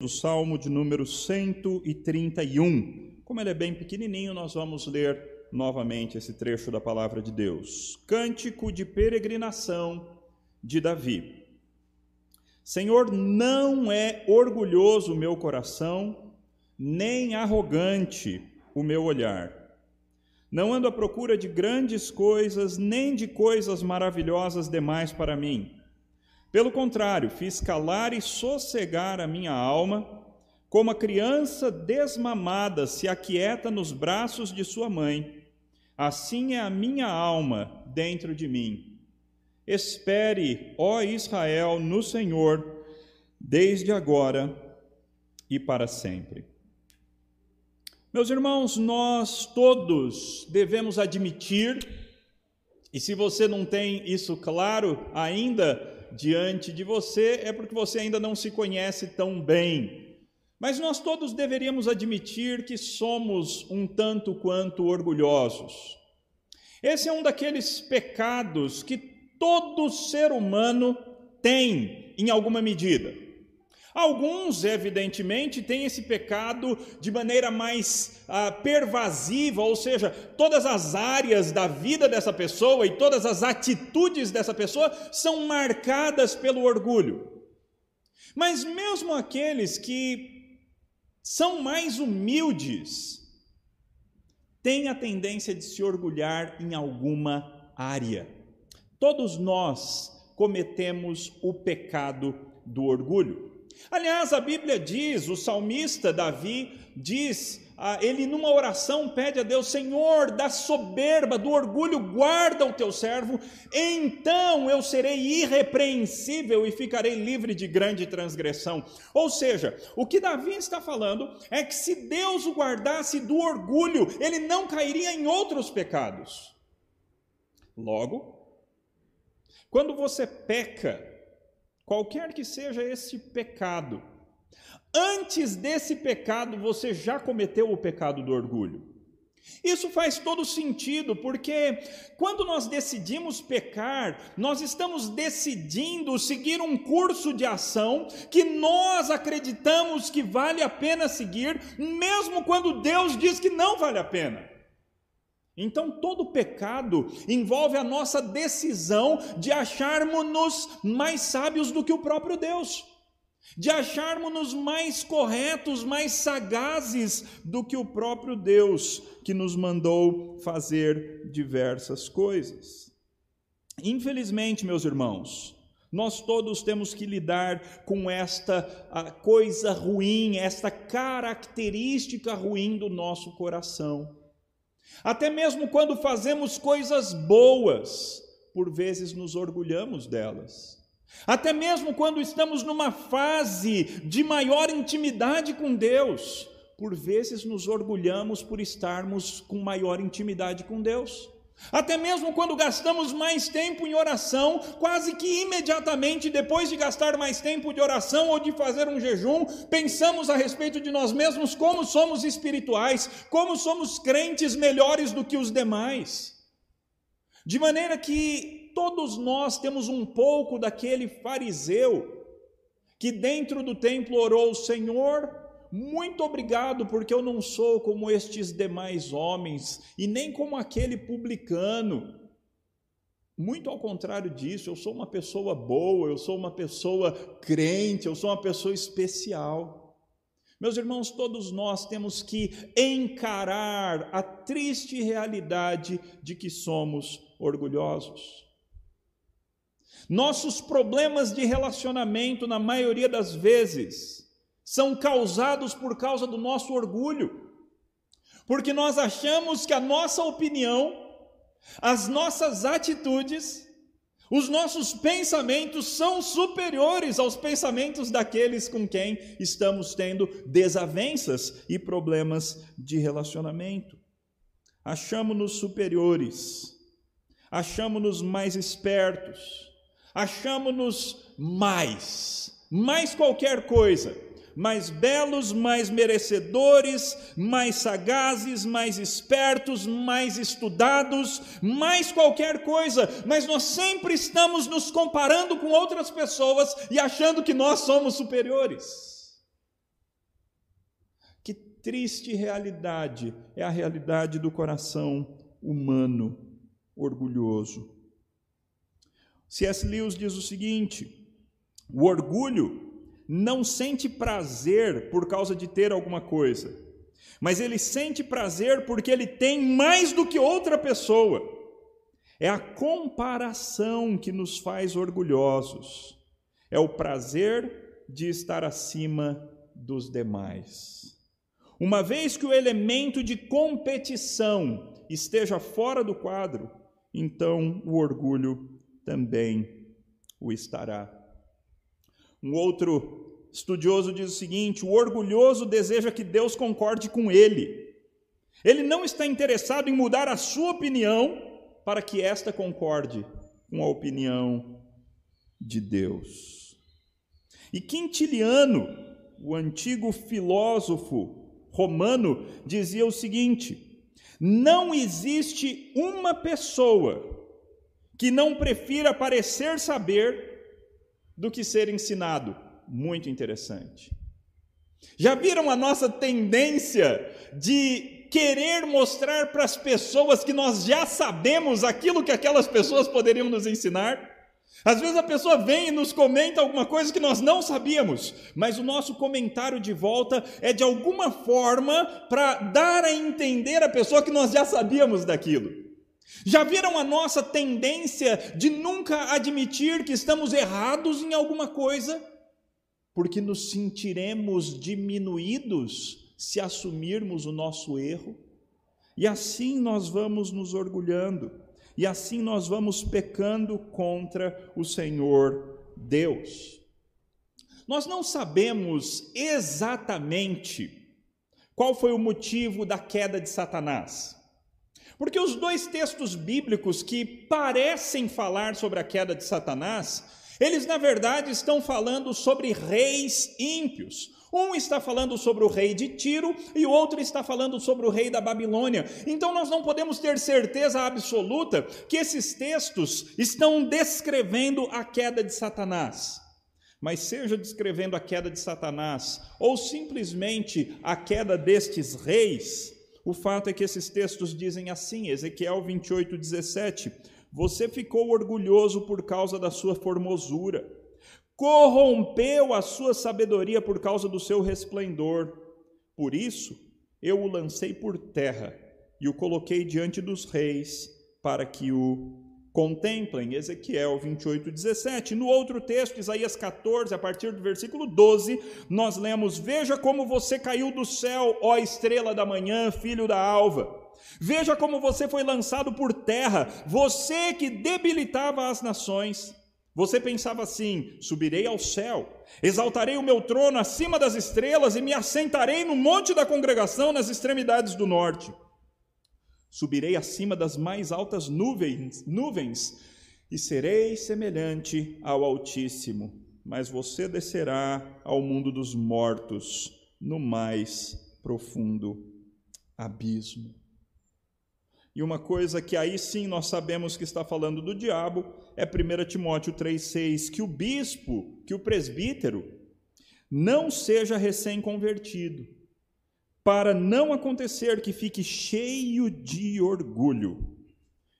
do Salmo de número 131. Como ele é bem pequenininho, nós vamos ler novamente esse trecho da palavra de Deus. Cântico de peregrinação de Davi. Senhor, não é orgulhoso o meu coração, nem arrogante o meu olhar. Não ando à procura de grandes coisas, nem de coisas maravilhosas demais para mim. Pelo contrário, fiz calar e sossegar a minha alma, como a criança desmamada se aquieta nos braços de sua mãe. Assim é a minha alma dentro de mim. Espere, ó Israel, no Senhor, desde agora e para sempre. Meus irmãos, nós todos devemos admitir, e se você não tem isso claro ainda, diante de você é porque você ainda não se conhece tão bem. Mas nós todos deveríamos admitir que somos um tanto quanto orgulhosos. Esse é um daqueles pecados que todo ser humano tem em alguma medida. Alguns, evidentemente, têm esse pecado de maneira mais ah, pervasiva, ou seja, todas as áreas da vida dessa pessoa e todas as atitudes dessa pessoa são marcadas pelo orgulho. Mas mesmo aqueles que são mais humildes, têm a tendência de se orgulhar em alguma área. Todos nós cometemos o pecado do orgulho. Aliás, a Bíblia diz, o salmista Davi diz, ah, ele numa oração pede a Deus: Senhor, da soberba, do orgulho, guarda o teu servo, então eu serei irrepreensível e ficarei livre de grande transgressão. Ou seja, o que Davi está falando é que se Deus o guardasse do orgulho, ele não cairia em outros pecados. Logo, quando você peca, qualquer que seja esse pecado, antes desse pecado você já cometeu o pecado do orgulho. Isso faz todo sentido, porque quando nós decidimos pecar, nós estamos decidindo seguir um curso de ação que nós acreditamos que vale a pena seguir, mesmo quando Deus diz que não vale a pena. Então, todo pecado envolve a nossa decisão de acharmos-nos mais sábios do que o próprio Deus, de acharmos-nos mais corretos, mais sagazes do que o próprio Deus, que nos mandou fazer diversas coisas. Infelizmente, meus irmãos, nós todos temos que lidar com esta coisa ruim, esta característica ruim do nosso coração. Até mesmo quando fazemos coisas boas, por vezes nos orgulhamos delas. Até mesmo quando estamos numa fase de maior intimidade com Deus, por vezes nos orgulhamos por estarmos com maior intimidade com Deus. Até mesmo quando gastamos mais tempo em oração, quase que imediatamente depois de gastar mais tempo de oração ou de fazer um jejum, pensamos a respeito de nós mesmos como somos espirituais, como somos crentes melhores do que os demais. De maneira que todos nós temos um pouco daquele fariseu que dentro do templo orou: Senhor, muito obrigado, porque eu não sou como estes demais homens e nem como aquele publicano. Muito ao contrário disso, eu sou uma pessoa boa, eu sou uma pessoa crente, eu sou uma pessoa especial. Meus irmãos, todos nós temos que encarar a triste realidade de que somos orgulhosos. Nossos problemas de relacionamento, na maioria das vezes, são causados por causa do nosso orgulho, porque nós achamos que a nossa opinião, as nossas atitudes, os nossos pensamentos são superiores aos pensamentos daqueles com quem estamos tendo desavenças e problemas de relacionamento. Achamos-nos superiores, achamos-nos mais espertos, achamos-nos mais, mais qualquer coisa mais belos, mais merecedores, mais sagazes, mais espertos, mais estudados, mais qualquer coisa, mas nós sempre estamos nos comparando com outras pessoas e achando que nós somos superiores. triste realidade é a realidade do coração humano orgulhoso. C.S. Lewis diz o seguinte: o orgulho não sente prazer por causa de ter alguma coisa, mas ele sente prazer porque ele tem mais do que outra pessoa. É a comparação que nos faz orgulhosos, é o prazer de estar acima dos demais. Uma vez que o elemento de competição esteja fora do quadro, então o orgulho também o estará. Um outro estudioso diz o seguinte: o orgulhoso deseja que Deus concorde com ele. Ele não está interessado em mudar a sua opinião para que esta concorde com a opinião de Deus. E Quintiliano, o antigo filósofo romano, dizia o seguinte: não existe uma pessoa que não prefira parecer saber do que ser ensinado. Muito interessante. Já viram a nossa tendência de querer mostrar para as pessoas que nós já sabemos aquilo que aquelas pessoas poderiam nos ensinar? Às vezes a pessoa vem e nos comenta alguma coisa que nós não sabíamos, mas o nosso comentário de volta é de alguma forma para dar a entender à pessoa que nós já sabíamos daquilo. Já viram a nossa tendência de nunca admitir que estamos errados em alguma coisa? Porque nos sentiremos diminuídos se assumirmos o nosso erro? E assim nós vamos nos orgulhando, e assim nós vamos pecando contra o Senhor Deus. Nós não sabemos exatamente qual foi o motivo da queda de Satanás. Porque os dois textos bíblicos que parecem falar sobre a queda de Satanás, eles na verdade estão falando sobre reis ímpios. Um está falando sobre o rei de Tiro e o outro está falando sobre o rei da Babilônia. Então nós não podemos ter certeza absoluta que esses textos estão descrevendo a queda de Satanás. Mas seja descrevendo a queda de Satanás ou simplesmente a queda destes reis, o fato é que esses textos dizem assim, Ezequiel 28, 17: Você ficou orgulhoso por causa da sua formosura, corrompeu a sua sabedoria por causa do seu resplendor. Por isso, eu o lancei por terra e o coloquei diante dos reis para que o Contemplem Ezequiel 28, 17. No outro texto, Isaías 14, a partir do versículo 12, nós lemos: Veja como você caiu do céu, ó estrela da manhã, filho da alva. Veja como você foi lançado por terra, você que debilitava as nações. Você pensava assim: subirei ao céu, exaltarei o meu trono acima das estrelas e me assentarei no monte da congregação nas extremidades do norte. Subirei acima das mais altas nuvens, nuvens e serei semelhante ao Altíssimo, mas você descerá ao mundo dos mortos, no mais profundo abismo. E uma coisa que aí sim nós sabemos que está falando do diabo é 1 Timóteo 3,6: que o bispo, que o presbítero, não seja recém-convertido para não acontecer que fique cheio de orgulho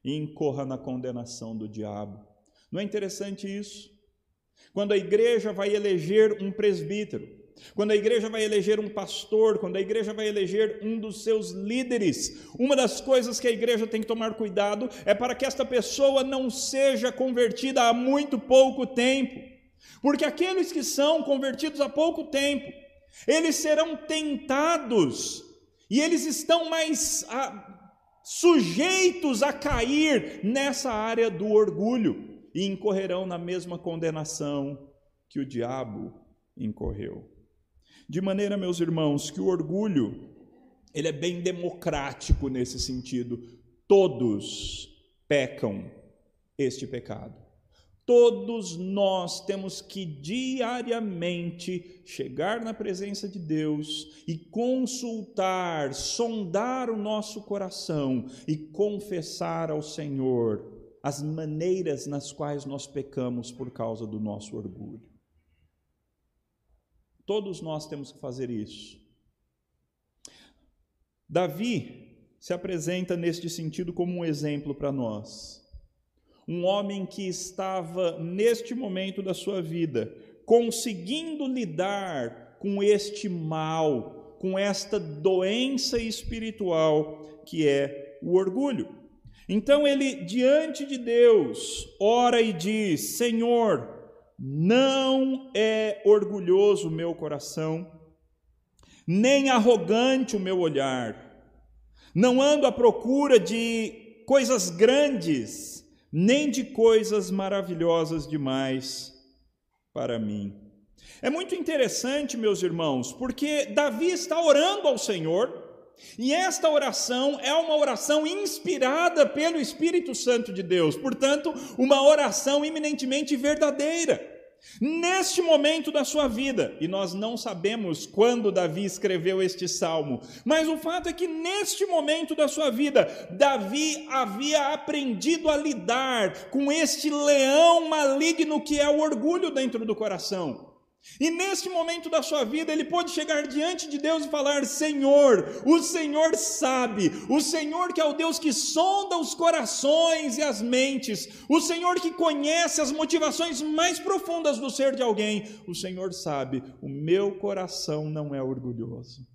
e incorra na condenação do diabo. Não é interessante isso? Quando a igreja vai eleger um presbítero, quando a igreja vai eleger um pastor, quando a igreja vai eleger um dos seus líderes, uma das coisas que a igreja tem que tomar cuidado é para que esta pessoa não seja convertida há muito pouco tempo. Porque aqueles que são convertidos há pouco tempo, eles serão tentados e eles estão mais a, sujeitos a cair nessa área do orgulho e incorrerão na mesma condenação que o diabo incorreu. De maneira, meus irmãos, que o orgulho ele é bem democrático nesse sentido. Todos pecam este pecado. Todos nós temos que diariamente chegar na presença de Deus e consultar, sondar o nosso coração e confessar ao Senhor as maneiras nas quais nós pecamos por causa do nosso orgulho. Todos nós temos que fazer isso. Davi se apresenta neste sentido como um exemplo para nós. Um homem que estava, neste momento da sua vida, conseguindo lidar com este mal, com esta doença espiritual que é o orgulho. Então ele, diante de Deus, ora e diz: Senhor, não é orgulhoso o meu coração, nem arrogante o meu olhar. Não ando à procura de coisas grandes, nem de coisas maravilhosas demais para mim. É muito interessante, meus irmãos, porque Davi está orando ao Senhor, e esta oração é uma oração inspirada pelo Espírito Santo de Deus, portanto, uma oração eminentemente verdadeira. Neste momento da sua vida, e nós não sabemos quando Davi escreveu este salmo, mas o fato é que neste momento da sua vida, Davi havia aprendido a lidar com este leão maligno que é o orgulho dentro do coração. E neste momento da sua vida, ele pode chegar diante de Deus e falar: Senhor, o Senhor sabe, o Senhor que é o Deus que sonda os corações e as mentes, o Senhor que conhece as motivações mais profundas do ser de alguém, o Senhor sabe, o meu coração não é orgulhoso.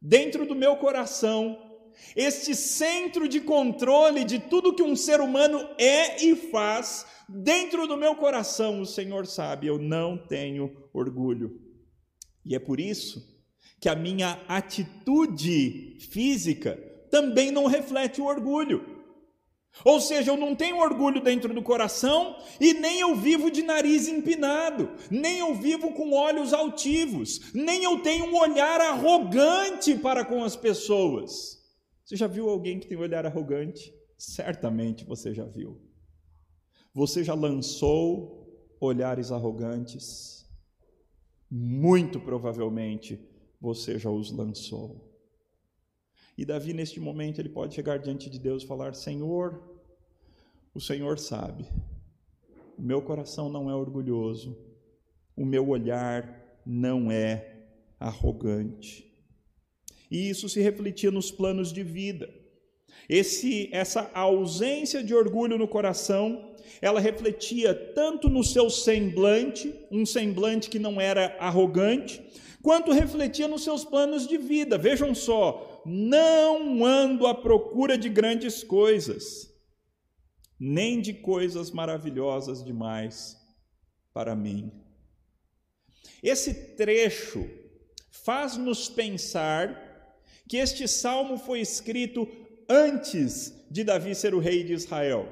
Dentro do meu coração, este centro de controle de tudo que um ser humano é e faz, dentro do meu coração, o Senhor sabe, eu não tenho orgulho. E é por isso que a minha atitude física também não reflete o orgulho. Ou seja, eu não tenho orgulho dentro do coração e nem eu vivo de nariz empinado, nem eu vivo com olhos altivos, nem eu tenho um olhar arrogante para com as pessoas. Você já viu alguém que tem um olhar arrogante? Certamente você já viu. Você já lançou olhares arrogantes? Muito provavelmente você já os lançou. E Davi, neste momento, ele pode chegar diante de Deus e falar: Senhor, o Senhor sabe, o meu coração não é orgulhoso, o meu olhar não é arrogante. E isso se refletia nos planos de vida. Esse, essa ausência de orgulho no coração ela refletia tanto no seu semblante, um semblante que não era arrogante, quanto refletia nos seus planos de vida. Vejam só, não ando à procura de grandes coisas, nem de coisas maravilhosas demais para mim. Esse trecho faz-nos pensar que este salmo foi escrito antes de Davi ser o rei de Israel.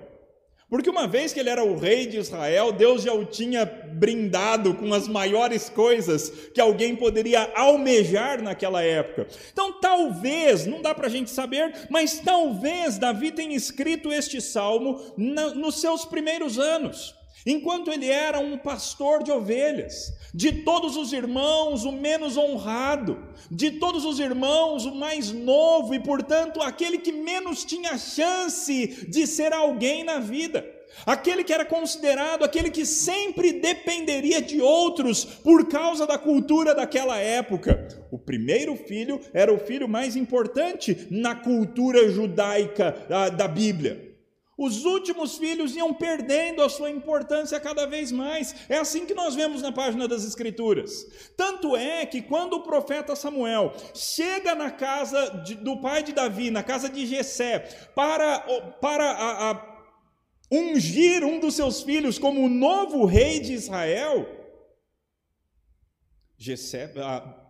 Porque uma vez que ele era o rei de Israel, Deus já o tinha brindado com as maiores coisas que alguém poderia almejar naquela época. Então, talvez, não dá para a gente saber, mas talvez Davi tenha escrito este salmo nos seus primeiros anos enquanto ele era um pastor de ovelhas, de todos os irmãos o menos honrado, de todos os irmãos o mais novo e, portanto, aquele que menos tinha chance de ser alguém na vida. Aquele que era considerado aquele que sempre dependeria de outros por causa da cultura daquela época. O primeiro filho era o filho mais importante na cultura judaica da, da Bíblia. Os últimos filhos iam perdendo a sua importância cada vez mais. É assim que nós vemos na página das Escrituras. Tanto é que quando o profeta Samuel chega na casa de, do pai de Davi, na casa de Jessé, para, para a, a ungir um dos seus filhos como o novo rei de Israel, Jessé,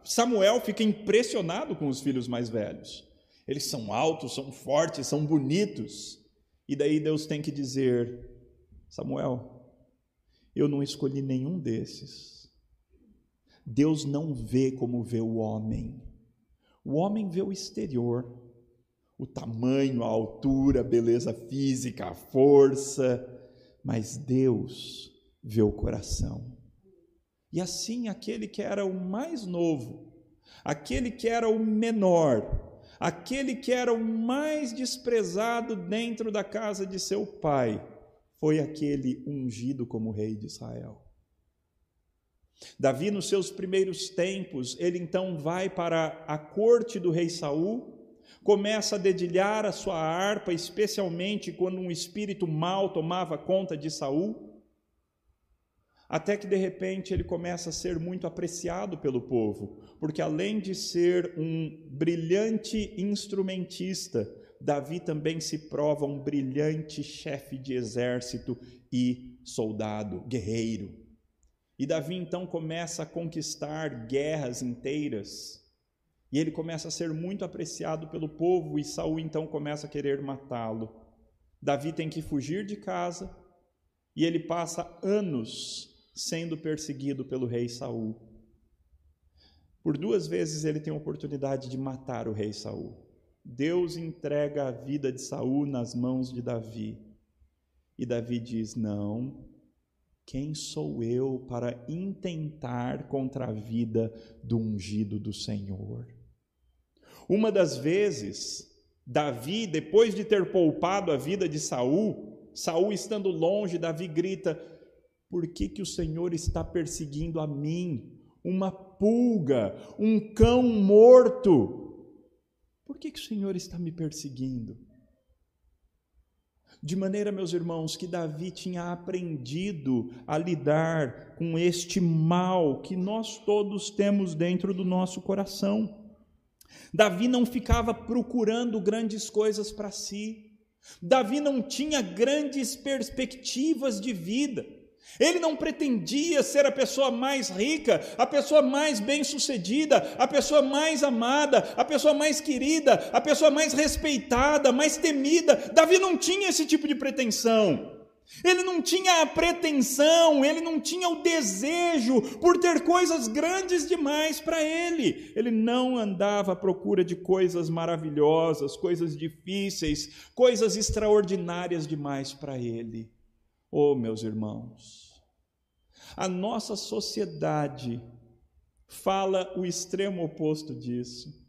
Samuel fica impressionado com os filhos mais velhos. Eles são altos, são fortes, são bonitos. E daí Deus tem que dizer: Samuel, eu não escolhi nenhum desses. Deus não vê como vê o homem. O homem vê o exterior, o tamanho, a altura, a beleza física, a força, mas Deus vê o coração. E assim, aquele que era o mais novo, aquele que era o menor, Aquele que era o mais desprezado dentro da casa de seu pai foi aquele ungido como rei de Israel. Davi, nos seus primeiros tempos, ele então vai para a corte do rei Saul, começa a dedilhar a sua harpa, especialmente quando um espírito mau tomava conta de Saul, até que de repente ele começa a ser muito apreciado pelo povo, porque além de ser um brilhante instrumentista, Davi também se prova um brilhante chefe de exército e soldado, guerreiro. E Davi então começa a conquistar guerras inteiras. E ele começa a ser muito apreciado pelo povo e Saul então começa a querer matá-lo. Davi tem que fugir de casa e ele passa anos sendo perseguido pelo rei Saul. Por duas vezes ele tem a oportunidade de matar o rei Saul. Deus entrega a vida de Saul nas mãos de Davi. E Davi diz: Não, quem sou eu para intentar contra a vida do ungido do Senhor? Uma das vezes, Davi, depois de ter poupado a vida de Saul, Saul estando longe, Davi grita: Por que, que o Senhor está perseguindo a mim? Uma pulga, um cão morto. Por que, que o Senhor está me perseguindo? De maneira, meus irmãos, que Davi tinha aprendido a lidar com este mal que nós todos temos dentro do nosso coração. Davi não ficava procurando grandes coisas para si. Davi não tinha grandes perspectivas de vida. Ele não pretendia ser a pessoa mais rica, a pessoa mais bem-sucedida, a pessoa mais amada, a pessoa mais querida, a pessoa mais respeitada, mais temida. Davi não tinha esse tipo de pretensão. Ele não tinha a pretensão, ele não tinha o desejo por ter coisas grandes demais para ele. Ele não andava à procura de coisas maravilhosas, coisas difíceis, coisas extraordinárias demais para ele. Oh, meus irmãos, a nossa sociedade fala o extremo oposto disso.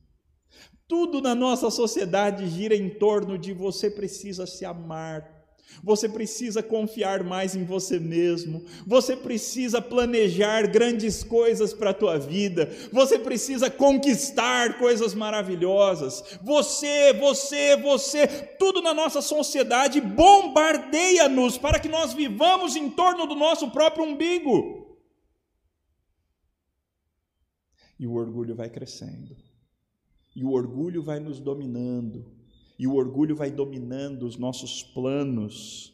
Tudo na nossa sociedade gira em torno de você precisa se amar, você precisa confiar mais em você mesmo. Você precisa planejar grandes coisas para a tua vida. Você precisa conquistar coisas maravilhosas. Você, você, você, tudo na nossa sociedade bombardeia-nos para que nós vivamos em torno do nosso próprio umbigo. E o orgulho vai crescendo. E o orgulho vai nos dominando e o orgulho vai dominando os nossos planos.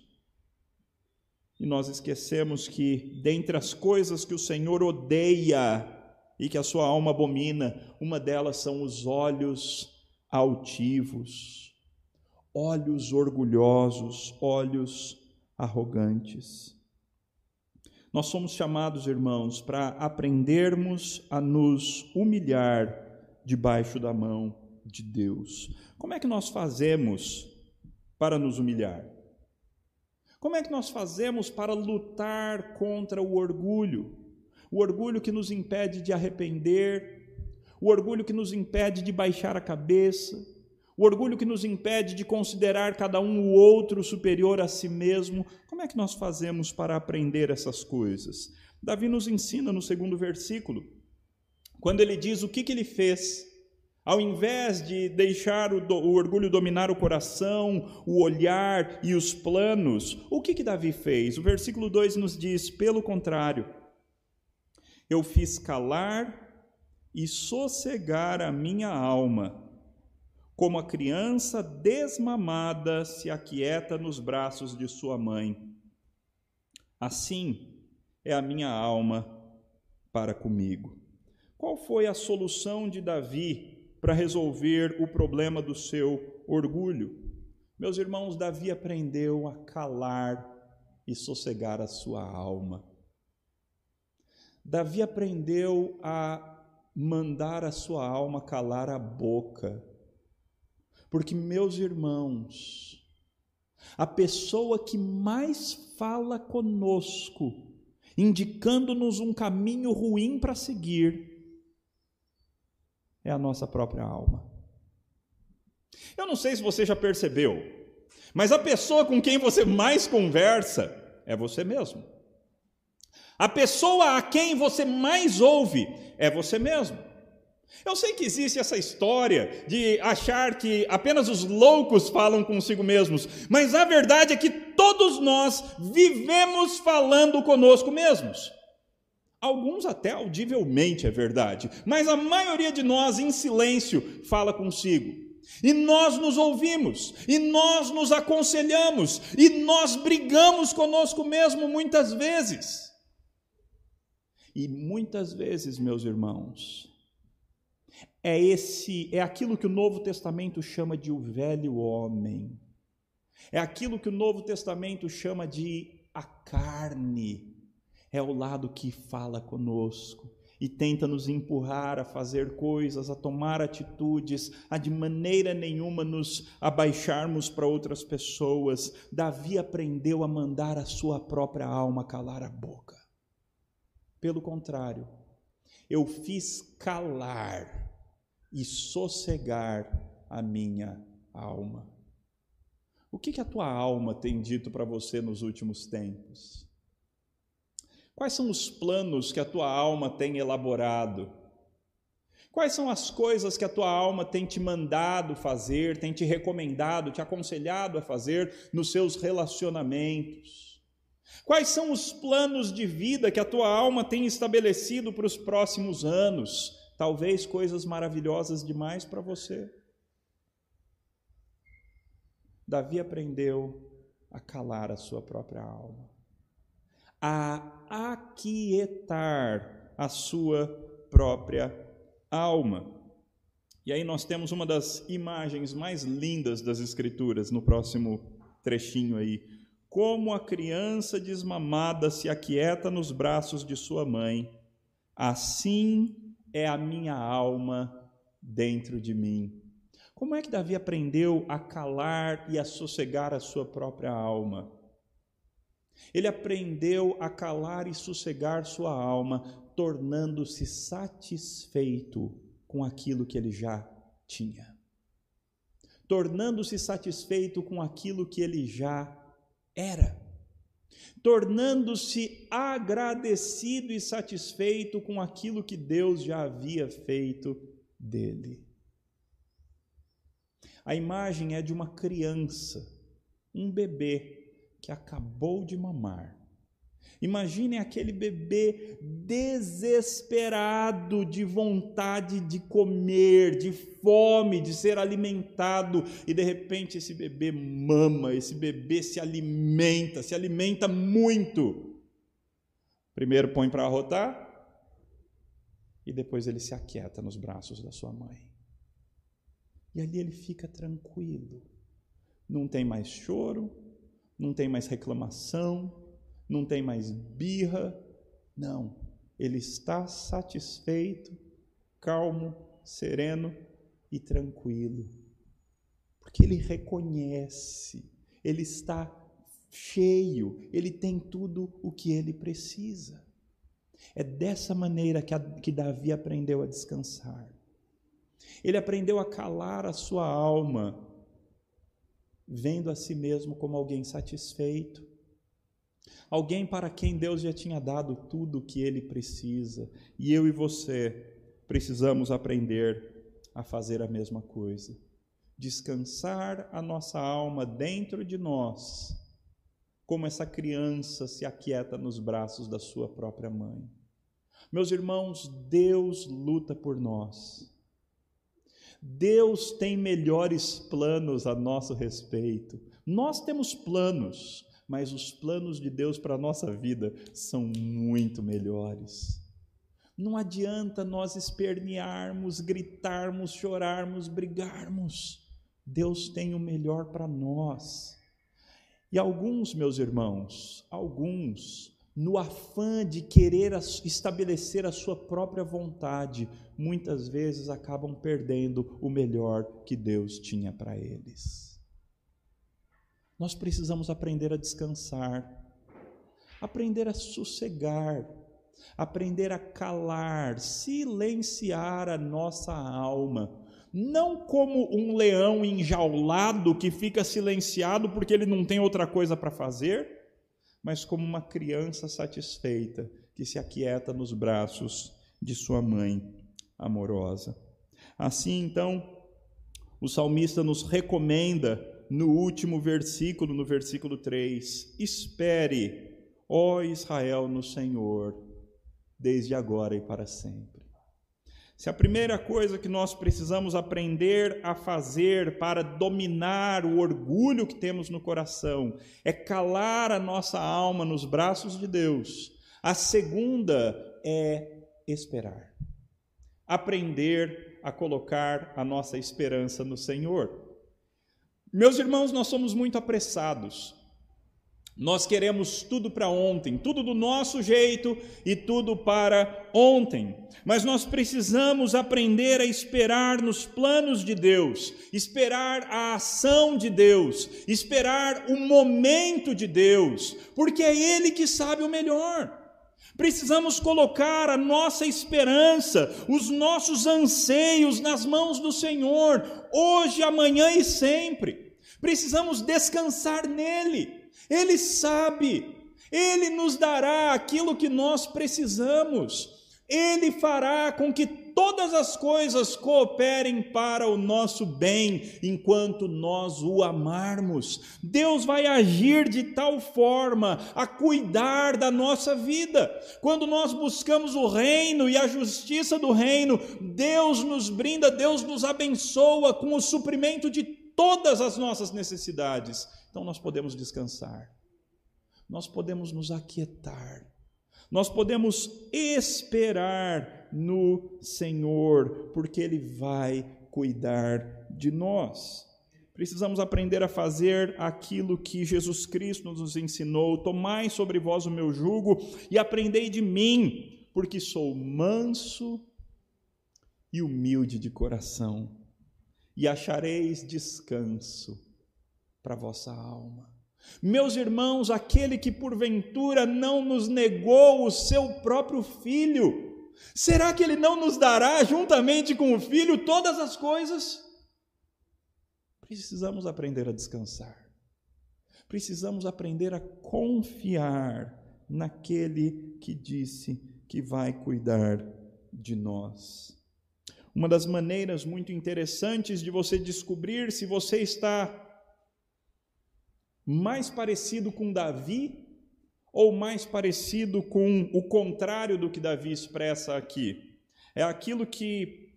E nós esquecemos que, dentre as coisas que o Senhor odeia e que a sua alma abomina, uma delas são os olhos altivos, olhos orgulhosos, olhos arrogantes. Nós somos chamados, irmãos, para aprendermos a nos humilhar debaixo da mão de Deus. Como é que nós fazemos para nos humilhar? Como é que nós fazemos para lutar contra o orgulho? O orgulho que nos impede de arrepender, o orgulho que nos impede de baixar a cabeça, o orgulho que nos impede de considerar cada um o outro superior a si mesmo. Como é que nós fazemos para aprender essas coisas? Davi nos ensina no segundo versículo, quando ele diz o que, que ele fez ao invés de deixar o, do, o, orgulho dominar o coração, o olhar e os planos, o que, que Davi fez? O versículo 2 nos diz: pelo contrário, eu fiz calar e sossegar a minha alma, como a criança desmamada se aquieta nos braços de sua mãe. Assim é a minha alma para comigo. Qual foi a solução de Davi para resolver o problema do seu orgulho. Meus irmãos, Davi aprendeu a calar e sossegar a sua alma. Davi aprendeu a mandar a sua alma calar a boca. Porque, meus irmãos, a pessoa que mais fala conosco, indicando-nos um caminho ruim para seguir, é a nossa própria alma. Eu não sei se você já percebeu, mas a pessoa com quem você mais conversa é você mesmo. A pessoa a quem você mais ouve é você mesmo. Eu sei que existe essa história de achar que apenas os loucos falam consigo mesmos, mas a verdade é que todos nós vivemos falando conosco mesmos. Alguns até audivelmente é verdade, mas a maioria de nós em silêncio fala consigo. E nós nos ouvimos, e nós nos aconselhamos, e nós brigamos conosco mesmo muitas vezes. E muitas vezes, meus irmãos, é esse, é aquilo que o Novo Testamento chama de o velho homem. É aquilo que o Novo Testamento chama de a carne. É o lado que fala conosco e tenta nos empurrar a fazer coisas, a tomar atitudes, a de maneira nenhuma nos abaixarmos para outras pessoas. Davi aprendeu a mandar a sua própria alma calar a boca. Pelo contrário, eu fiz calar e sossegar a minha alma. O que, que a tua alma tem dito para você nos últimos tempos? Quais são os planos que a tua alma tem elaborado? Quais são as coisas que a tua alma tem te mandado fazer, tem te recomendado, te aconselhado a fazer nos seus relacionamentos? Quais são os planos de vida que a tua alma tem estabelecido para os próximos anos? Talvez coisas maravilhosas demais para você. Davi aprendeu a calar a sua própria alma a aquietar a sua própria alma. E aí nós temos uma das imagens mais lindas das Escrituras no próximo trechinho aí. Como a criança desmamada se aquieta nos braços de sua mãe, assim é a minha alma dentro de mim. Como é que Davi aprendeu a calar e a sossegar a sua própria alma? Ele aprendeu a calar e sossegar sua alma, tornando-se satisfeito com aquilo que ele já tinha. Tornando-se satisfeito com aquilo que ele já era. Tornando-se agradecido e satisfeito com aquilo que Deus já havia feito dele. A imagem é de uma criança, um bebê, que acabou de mamar. Imaginem aquele bebê desesperado de vontade de comer, de fome, de ser alimentado, e de repente esse bebê mama, esse bebê se alimenta, se alimenta muito. Primeiro põe para arrotar, e depois ele se aquieta nos braços da sua mãe. E ali ele fica tranquilo, não tem mais choro, não tem mais reclamação, não tem mais birra. Não, ele está satisfeito, calmo, sereno e tranquilo. Porque ele reconhece, ele está cheio, ele tem tudo o que ele precisa. É dessa maneira que, a, que Davi aprendeu a descansar. Ele aprendeu a calar a sua alma vendo a si mesmo como alguém satisfeito, alguém para quem Deus já tinha dado tudo o que ele precisa, e eu e você precisamos aprender a fazer a mesma coisa. Descansar a nossa alma dentro de nós, como essa criança se aquieta nos braços da sua própria mãe. Meus irmãos, Deus luta por nós. Deus tem melhores planos a nosso respeito. Nós temos planos, mas os planos de Deus para a nossa vida são muito melhores. Não adianta nós espernearmos, gritarmos, chorarmos, brigarmos. Deus tem o melhor para nós. E alguns, meus irmãos, alguns no afã de querer estabelecer a sua própria vontade, muitas vezes acabam perdendo o melhor que Deus tinha para eles. Nós precisamos aprender a descansar, aprender a sossegar, aprender a calar, silenciar a nossa alma, não como um leão enjaulado que fica silenciado porque ele não tem outra coisa para fazer mas como uma criança satisfeita que se aquieta nos braços de sua mãe amorosa. Assim, então, o salmista nos recomenda no último versículo, no versículo 3: Espere, ó Israel, no Senhor, desde agora e para sempre. Se a primeira coisa que nós precisamos aprender a fazer para dominar o orgulho que temos no coração é calar a nossa alma nos braços de Deus, a segunda é esperar. Aprender a colocar a nossa esperança no Senhor. Meus irmãos, nós somos muito apressados. Nós queremos tudo para ontem, tudo do nosso jeito e tudo para ontem. Mas nós precisamos aprender a esperar nos planos de Deus, esperar a ação de Deus, esperar o momento de Deus, porque é Ele que sabe o melhor. Precisamos colocar a nossa esperança, os nossos anseios nas mãos do Senhor, hoje, amanhã e sempre. Precisamos descansar nele. Ele sabe, ele nos dará aquilo que nós precisamos. Ele fará com que todas as coisas cooperem para o nosso bem, enquanto nós o amarmos. Deus vai agir de tal forma a cuidar da nossa vida. Quando nós buscamos o reino e a justiça do reino, Deus nos brinda, Deus nos abençoa com o suprimento de todas as nossas necessidades. Então nós podemos descansar, nós podemos nos aquietar, nós podemos esperar no Senhor, porque Ele vai cuidar de nós. Precisamos aprender a fazer aquilo que Jesus Cristo nos ensinou: tomai sobre vós o meu jugo e aprendei de mim, porque sou manso e humilde de coração e achareis descanso para vossa alma. Meus irmãos, aquele que porventura não nos negou o seu próprio filho, será que ele não nos dará juntamente com o filho todas as coisas? Precisamos aprender a descansar. Precisamos aprender a confiar naquele que disse que vai cuidar de nós. Uma das maneiras muito interessantes de você descobrir se você está mais parecido com Davi ou mais parecido com o contrário do que Davi expressa aqui. É aquilo que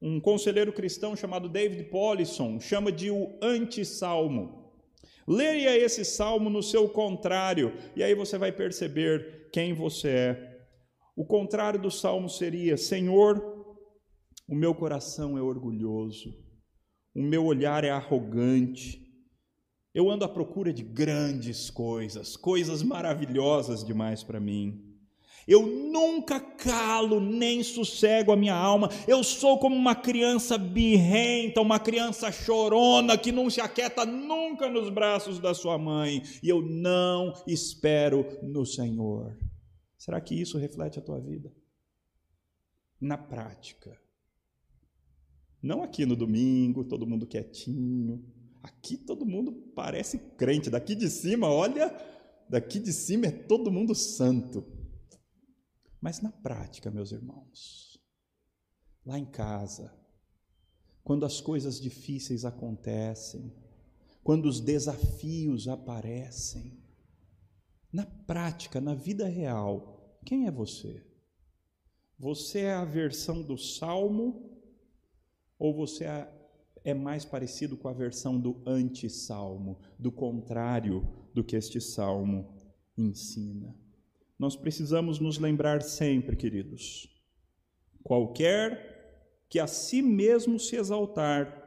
um conselheiro cristão chamado David Polisson chama de o anti-salmo. Leia esse salmo no seu contrário e aí você vai perceber quem você é. O contrário do salmo seria: Senhor, o meu coração é orgulhoso, o meu olhar é arrogante. Eu ando à procura de grandes coisas, coisas maravilhosas demais para mim. Eu nunca calo nem sossego a minha alma. Eu sou como uma criança birrenta, uma criança chorona que não se aquieta nunca nos braços da sua mãe. E eu não espero no Senhor. Será que isso reflete a tua vida? Na prática, não aqui no domingo, todo mundo quietinho. Aqui todo mundo parece crente. Daqui de cima, olha, daqui de cima é todo mundo santo. Mas na prática, meus irmãos, lá em casa, quando as coisas difíceis acontecem, quando os desafios aparecem, na prática, na vida real, quem é você? Você é a versão do salmo ou você é, é mais parecido com a versão do anti-salmo, do contrário do que este salmo ensina? Nós precisamos nos lembrar sempre, queridos, qualquer que a si mesmo se exaltar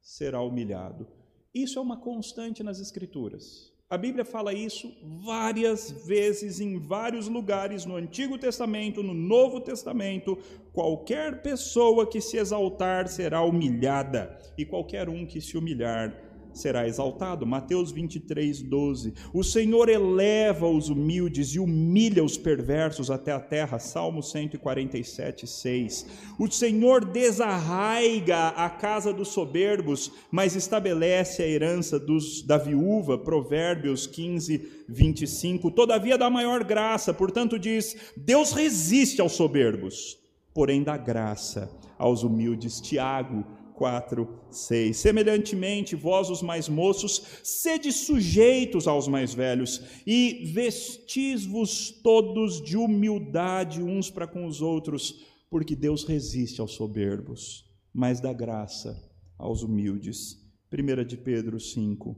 será humilhado. Isso é uma constante nas Escrituras. A Bíblia fala isso várias vezes em vários lugares no Antigo Testamento, no Novo Testamento. Qualquer pessoa que se exaltar será humilhada, e qualquer um que se humilhar será exaltado. Mateus 23, 12. O Senhor eleva os humildes e humilha os perversos até a terra. Salmo 147, 6. O Senhor desarraiga a casa dos soberbos, mas estabelece a herança dos, da viúva. Provérbios 15, 25. Todavia dá maior graça, portanto diz: Deus resiste aos soberbos, porém dá graça aos humildes. Tiago 4, 6. Semelhantemente, vós, os mais moços, sede sujeitos aos mais velhos, e vestis-vos todos de humildade uns para com os outros, porque Deus resiste aos soberbos, mas dá graça aos humildes. 1 de Pedro 5,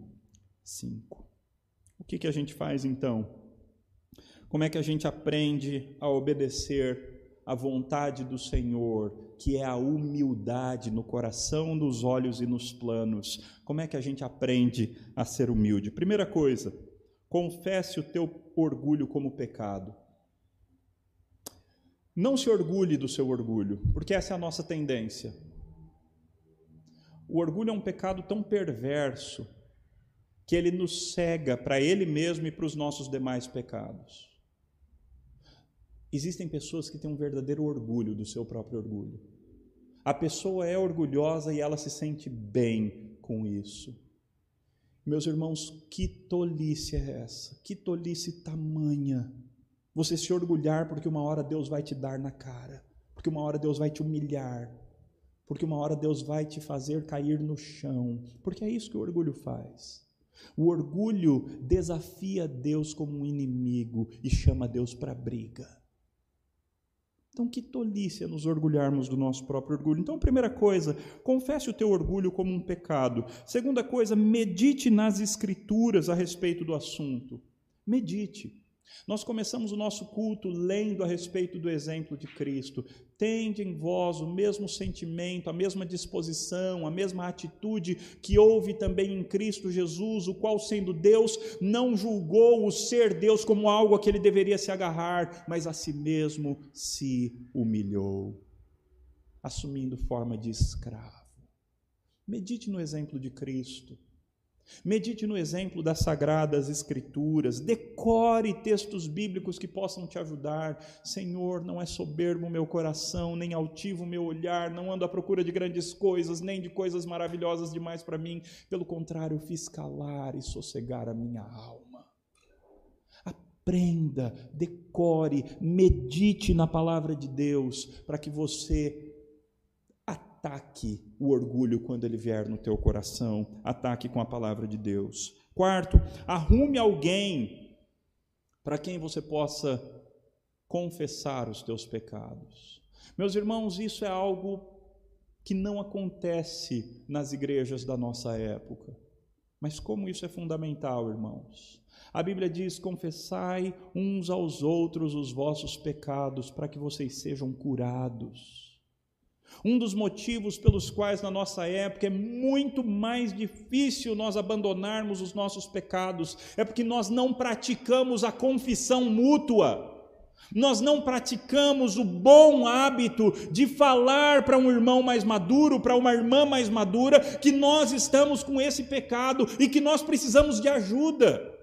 5. O que, que a gente faz então? Como é que a gente aprende a obedecer a vontade do Senhor, que é a humildade no coração, nos olhos e nos planos. Como é que a gente aprende a ser humilde? Primeira coisa, confesse o teu orgulho como pecado. Não se orgulhe do seu orgulho, porque essa é a nossa tendência. O orgulho é um pecado tão perverso que ele nos cega para ele mesmo e para os nossos demais pecados. Existem pessoas que têm um verdadeiro orgulho do seu próprio orgulho. A pessoa é orgulhosa e ela se sente bem com isso. Meus irmãos, que tolice é essa? Que tolice tamanha. Você se orgulhar porque uma hora Deus vai te dar na cara, porque uma hora Deus vai te humilhar, porque uma hora Deus vai te fazer cair no chão, porque é isso que o orgulho faz. O orgulho desafia Deus como um inimigo e chama Deus para briga. Então, que tolice é nos orgulharmos do nosso próprio orgulho. Então, primeira coisa, confesse o teu orgulho como um pecado. Segunda coisa, medite nas Escrituras a respeito do assunto. Medite. Nós começamos o nosso culto lendo a respeito do exemplo de Cristo. Tende em vós o mesmo sentimento, a mesma disposição, a mesma atitude que houve também em Cristo Jesus, o qual, sendo Deus, não julgou o ser Deus como algo a que ele deveria se agarrar, mas a si mesmo se humilhou, assumindo forma de escravo. Medite no exemplo de Cristo. Medite no exemplo das sagradas escrituras, decore textos bíblicos que possam te ajudar. Senhor, não é soberbo o meu coração, nem altivo o meu olhar, não ando à procura de grandes coisas, nem de coisas maravilhosas demais para mim. Pelo contrário, fiz calar e sossegar a minha alma. Aprenda, decore, medite na palavra de Deus, para que você ataque o orgulho quando ele vier no teu coração, ataque com a palavra de Deus. Quarto, arrume alguém para quem você possa confessar os teus pecados. Meus irmãos, isso é algo que não acontece nas igrejas da nossa época. Mas como isso é fundamental, irmãos? A Bíblia diz: confessai uns aos outros os vossos pecados, para que vocês sejam curados. Um dos motivos pelos quais na nossa época é muito mais difícil nós abandonarmos os nossos pecados é porque nós não praticamos a confissão mútua. Nós não praticamos o bom hábito de falar para um irmão mais maduro, para uma irmã mais madura, que nós estamos com esse pecado e que nós precisamos de ajuda.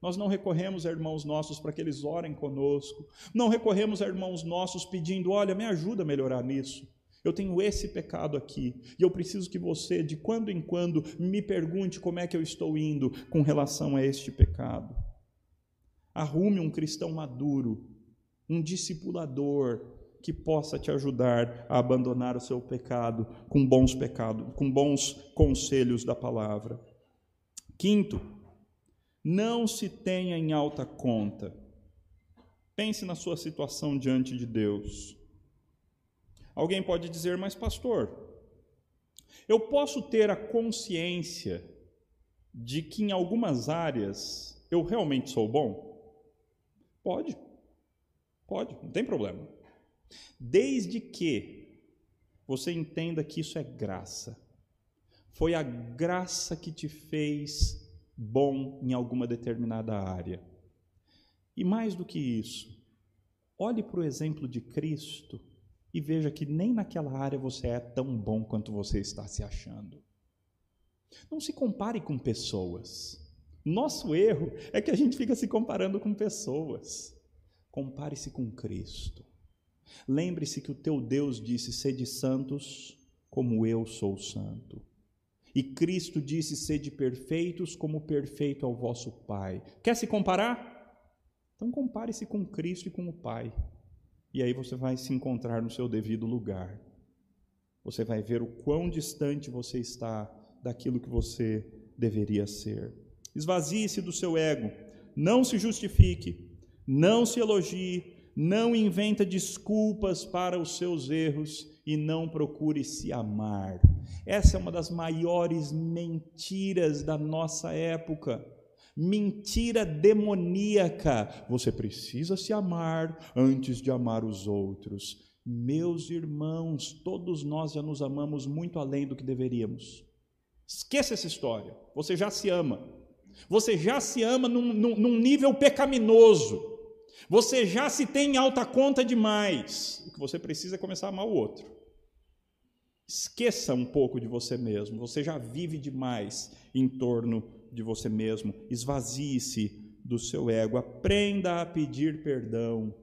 Nós não recorremos a irmãos nossos para que eles orem conosco, não recorremos a irmãos nossos pedindo: olha, me ajuda a melhorar nisso. Eu tenho esse pecado aqui e eu preciso que você, de quando em quando, me pergunte como é que eu estou indo com relação a este pecado. Arrume um cristão maduro, um discipulador que possa te ajudar a abandonar o seu pecado com bons pecados, com bons conselhos da palavra. Quinto, não se tenha em alta conta. Pense na sua situação diante de Deus. Alguém pode dizer, mas pastor, eu posso ter a consciência de que em algumas áreas eu realmente sou bom? Pode, pode, não tem problema. Desde que você entenda que isso é graça. Foi a graça que te fez bom em alguma determinada área. E mais do que isso, olhe para o exemplo de Cristo e veja que nem naquela área você é tão bom quanto você está se achando. Não se compare com pessoas. Nosso erro é que a gente fica se comparando com pessoas. Compare-se com Cristo. Lembre-se que o teu Deus disse: sede santos, como eu sou santo. E Cristo disse: sede perfeitos, como perfeito é o vosso Pai. Quer se comparar? Então compare-se com Cristo e com o Pai. E aí você vai se encontrar no seu devido lugar. Você vai ver o quão distante você está daquilo que você deveria ser. Esvazie-se do seu ego, não se justifique, não se elogie, não inventa desculpas para os seus erros e não procure se amar. Essa é uma das maiores mentiras da nossa época. Mentira demoníaca. Você precisa se amar antes de amar os outros. Meus irmãos, todos nós já nos amamos muito além do que deveríamos. Esqueça essa história. Você já se ama. Você já se ama num, num, num nível pecaminoso. Você já se tem em alta conta demais. O que você precisa é começar a amar o outro. Esqueça um pouco de você mesmo. Você já vive demais em torno de você mesmo. Esvazie-se do seu ego. Aprenda a pedir perdão.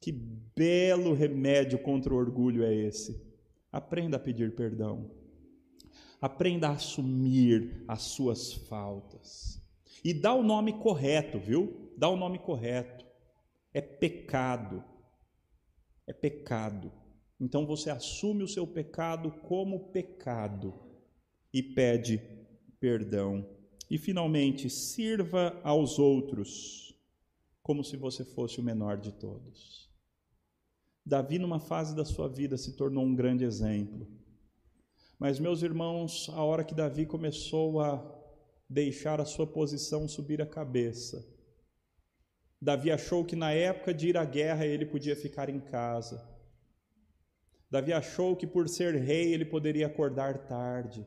Que belo remédio contra o orgulho é esse? Aprenda a pedir perdão. Aprenda a assumir as suas faltas. E dá o nome correto, viu? Dá o nome correto. É pecado. É pecado. Então você assume o seu pecado como pecado e pede perdão. E finalmente, sirva aos outros como se você fosse o menor de todos. Davi, numa fase da sua vida, se tornou um grande exemplo. Mas, meus irmãos, a hora que Davi começou a deixar a sua posição subir a cabeça, Davi achou que na época de ir à guerra ele podia ficar em casa. Davi achou que por ser rei ele poderia acordar tarde.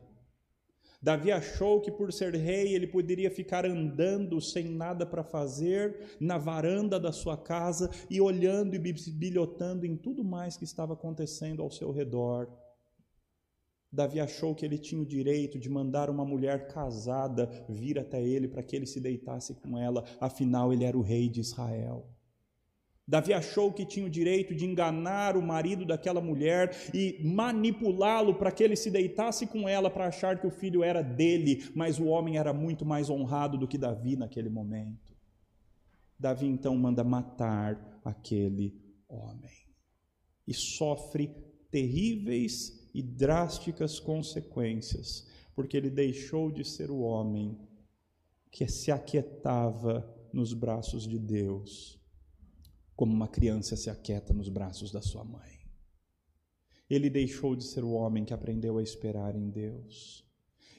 Davi achou que por ser rei ele poderia ficar andando sem nada para fazer na varanda da sua casa e olhando e bilhotando em tudo mais que estava acontecendo ao seu redor. Davi achou que ele tinha o direito de mandar uma mulher casada vir até ele para que ele se deitasse com ela, afinal ele era o rei de Israel. Davi achou que tinha o direito de enganar o marido daquela mulher e manipulá-lo para que ele se deitasse com ela para achar que o filho era dele, mas o homem era muito mais honrado do que Davi naquele momento. Davi então manda matar aquele homem e sofre terríveis e drásticas consequências, porque ele deixou de ser o homem que se aquietava nos braços de Deus como uma criança se aquieta nos braços da sua mãe. Ele deixou de ser o homem que aprendeu a esperar em Deus.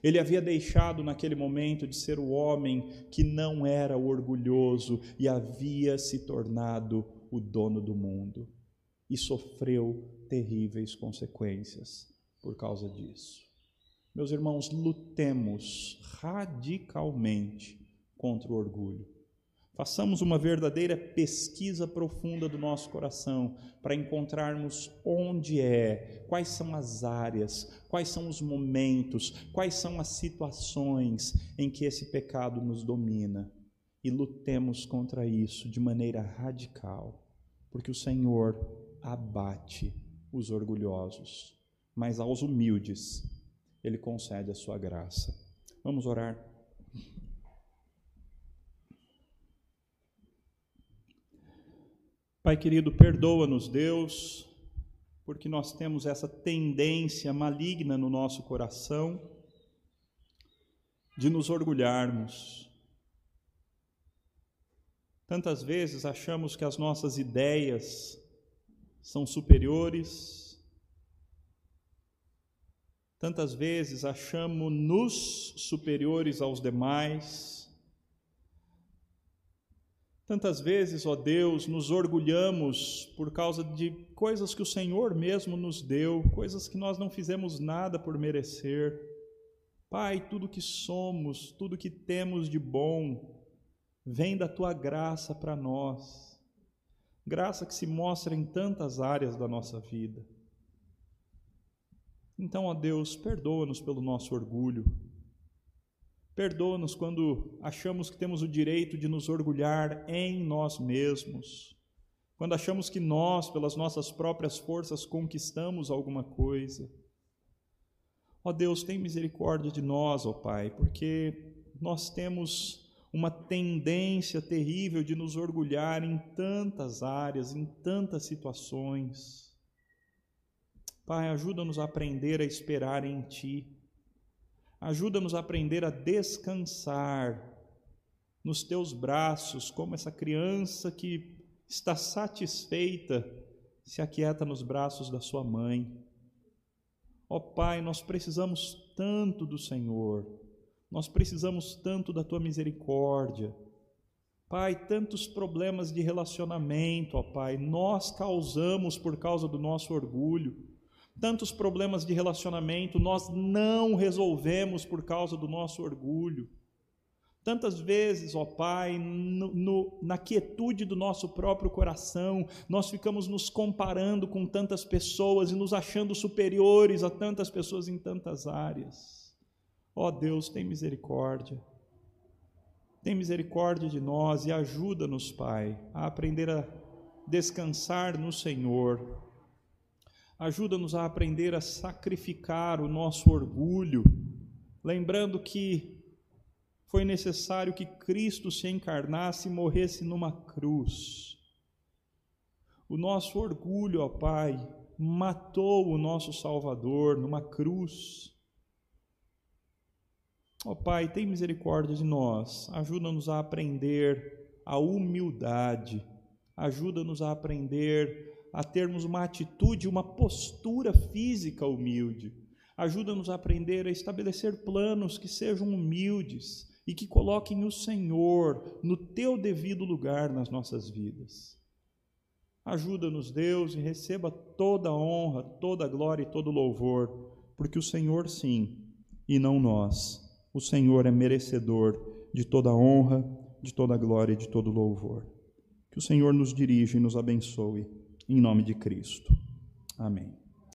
Ele havia deixado naquele momento de ser o homem que não era orgulhoso e havia se tornado o dono do mundo e sofreu terríveis consequências por causa disso. Meus irmãos, lutemos radicalmente contra o orgulho. Façamos uma verdadeira pesquisa profunda do nosso coração para encontrarmos onde é, quais são as áreas, quais são os momentos, quais são as situações em que esse pecado nos domina e lutemos contra isso de maneira radical, porque o Senhor abate os orgulhosos, mas aos humildes ele concede a sua graça. Vamos orar. Pai querido, perdoa-nos, Deus, porque nós temos essa tendência maligna no nosso coração de nos orgulharmos. Tantas vezes achamos que as nossas ideias são superiores, tantas vezes achamos-nos superiores aos demais, Tantas vezes, ó Deus, nos orgulhamos por causa de coisas que o Senhor mesmo nos deu, coisas que nós não fizemos nada por merecer. Pai, tudo que somos, tudo que temos de bom, vem da tua graça para nós. Graça que se mostra em tantas áreas da nossa vida. Então, ó Deus, perdoa-nos pelo nosso orgulho. Perdoa-nos quando achamos que temos o direito de nos orgulhar em nós mesmos, quando achamos que nós, pelas nossas próprias forças, conquistamos alguma coisa. Ó Deus, tem misericórdia de nós, ó Pai, porque nós temos uma tendência terrível de nos orgulhar em tantas áreas, em tantas situações. Pai, ajuda-nos a aprender a esperar em Ti. Ajuda-nos a aprender a descansar nos Teus braços, como essa criança que está satisfeita se aquieta nos braços da sua mãe. Ó Pai, nós precisamos tanto do Senhor. Nós precisamos tanto da tua misericórdia. Pai, tantos problemas de relacionamento, ó Pai, nós causamos por causa do nosso orgulho. Tantos problemas de relacionamento nós não resolvemos por causa do nosso orgulho. Tantas vezes, ó Pai, no, no, na quietude do nosso próprio coração, nós ficamos nos comparando com tantas pessoas e nos achando superiores a tantas pessoas em tantas áreas. Ó Deus, tem misericórdia. Tem misericórdia de nós e ajuda-nos, Pai, a aprender a descansar no Senhor. Ajuda-nos a aprender a sacrificar o nosso orgulho, lembrando que foi necessário que Cristo se encarnasse e morresse numa cruz. O nosso orgulho, ó Pai, matou o nosso Salvador numa cruz. Ó Pai, tem misericórdia de nós, ajuda-nos a aprender a humildade, ajuda-nos a aprender a termos uma atitude, uma postura física humilde, ajuda-nos a aprender a estabelecer planos que sejam humildes e que coloquem o Senhor no teu devido lugar nas nossas vidas. Ajuda-nos, Deus, e receba toda a honra, toda a glória e todo o louvor, porque o Senhor sim, e não nós o Senhor é merecedor de toda honra, de toda glória e de todo louvor. Que o Senhor nos dirija e nos abençoe, em nome de Cristo. Amém.